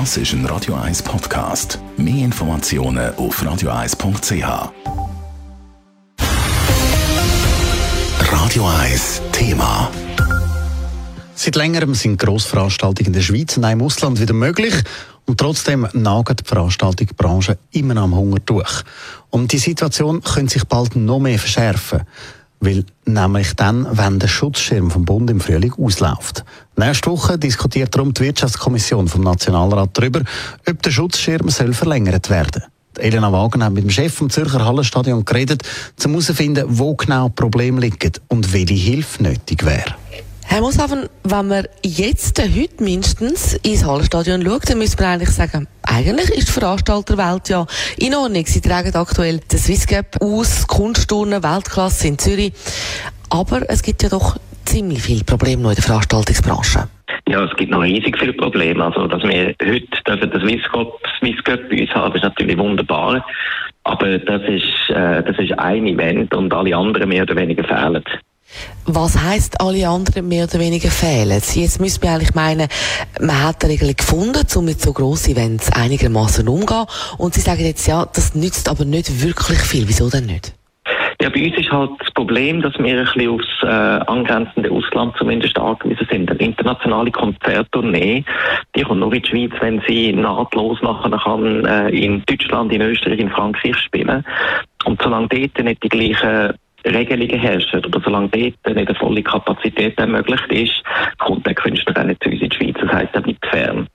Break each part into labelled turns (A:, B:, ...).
A: Das ist ein Radio 1 Podcast. Mehr Informationen auf radio1.ch. Radio 1 Thema.
B: Seit längerem sind Grossveranstaltungen in der Schweiz und auch im Ausland wieder möglich. Und trotzdem nagt die Veranstaltungsbranche immer am Hunger durch. Und die Situation könnte sich bald noch mehr verschärfen. Weil nämlich dann, wenn der Schutzschirm vom Bund im Frühling ausläuft. Nächste Woche diskutiert darum die Wirtschaftskommission vom Nationalrat darüber, ob der Schutzschirm soll verlängert werden Elena Wagen hat mit dem Chef vom Zürcher Hallenstadion geredet, um herauszufinden, wo genau Probleme liegen und welche Hilfe nötig wäre.
C: Herr Mooshaven, wenn man jetzt, heute mindestens, ins Hallenstadion schaut, dann müsste man eigentlich sagen, eigentlich ist die Veranstalterwelt ja in Ordnung. Sie tragen aktuell den Swiss Cup aus, Kunstturnen, Weltklasse in Zürich. Aber es gibt ja doch ziemlich viele Probleme noch in der Veranstaltungsbranche.
D: Ja, es gibt noch riesig viele Probleme. Also, dass wir heute dürfen das Swiss Cup, Swiss Cup bei uns haben, ist natürlich wunderbar. Aber das ist, äh, das ist ein Event und alle anderen mehr oder weniger fehlen.
C: Was heisst, alle anderen mehr oder weniger fehlen? Jetzt müsste man eigentlich meinen, man hat eine Regelung gefunden, um mit so grossen Events einigermaßen umzugehen. Und Sie sagen jetzt, ja, das nützt aber nicht wirklich viel. Wieso denn nicht?
D: Ja, bei uns ist halt das Problem, dass wir ein bisschen aufs äh, angrenzende Ausland zumindest angewiesen sind. Eine internationale Konzerttournee, die kommt nur in die Schweiz, wenn sie nahtlos nachher kann, äh, in Deutschland, in Österreich, in Frankreich spielen. Und solange dort nicht die gleichen Regelungen herrschen oder solange dort nicht eine volle Kapazität ermöglicht ist, kommt der Künstler auch nicht zu uns in die Schweiz. Das heisst, er bleibt fern.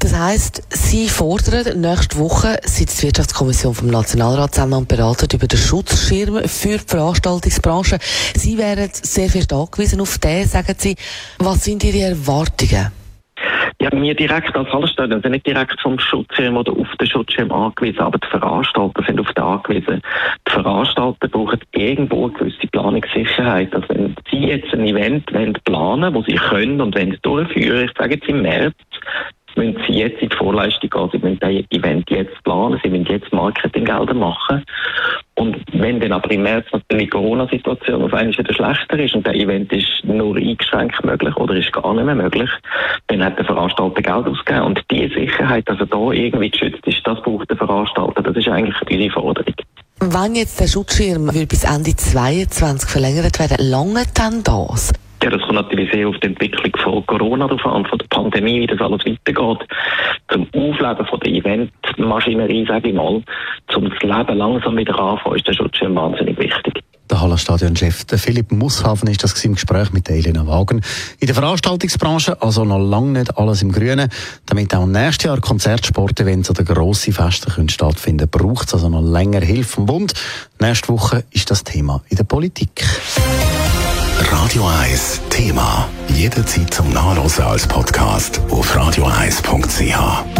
C: Das heisst, Sie fordern nächste Woche sitzt die Wirtschaftskommission vom Nationalrat zusammen und beraten über den Schutzschirm für die Veranstaltungsbranche. Sie wären sehr fest angewiesen auf den, sagen Sie. Was sind Ihre Erwartungen?
D: Ja, wir direkt als Hallenstadion sind nicht direkt vom Schutzschirm oder auf den Schutzschirm angewiesen, aber die Veranstalter sind auf den angewiesen. Die Veranstalter brauchen irgendwo eine gewisse Planungssicherheit. Also wenn sie jetzt ein Event wollen planen, wo sie können und wenn durchführen, ich sage jetzt im März, müssen sie jetzt in die Vorleistung gehen, sie müssen das Event jetzt planen, sie müssen jetzt Marketinggelder machen. Wenn dann aber im März natürlich die Corona-Situation auf einmal wieder schlechter ist und der Event ist nur eingeschränkt möglich oder ist gar nicht mehr möglich, dann hat der Veranstalter Geld ausgegeben. Und die Sicherheit, dass er da irgendwie geschützt ist, das braucht der Veranstalter. Das ist eigentlich unsere Forderung.
C: Wenn jetzt der Schutzschirm bis Ende 2022 verlängert werden, lange dann das?
D: Ja, das kommt natürlich sehr auf die Entwicklung von Corona drauf an, von der Pandemie, wie das alles weitergeht. Zum Aufleben von der Eventmaschinerie, sage ich mal, zum das Leben langsam wieder anfangen, ist der Schutzschirm wahnsinnig wichtig.
B: Der Hallenstadion-Chef Philipp Musshafen ist das im Gespräch mit Elena Wagen. In der Veranstaltungsbranche also noch lange nicht alles im Grünen. Damit auch nächstes Jahr Konzertsportevents oder grosse Feste können stattfinden braucht es also noch länger Hilfe vom Bund. Nächste Woche ist das Thema in der Politik.
A: Radio 1 Thema. Jederzeit zum Nachlesen als Podcast auf radio1.ch.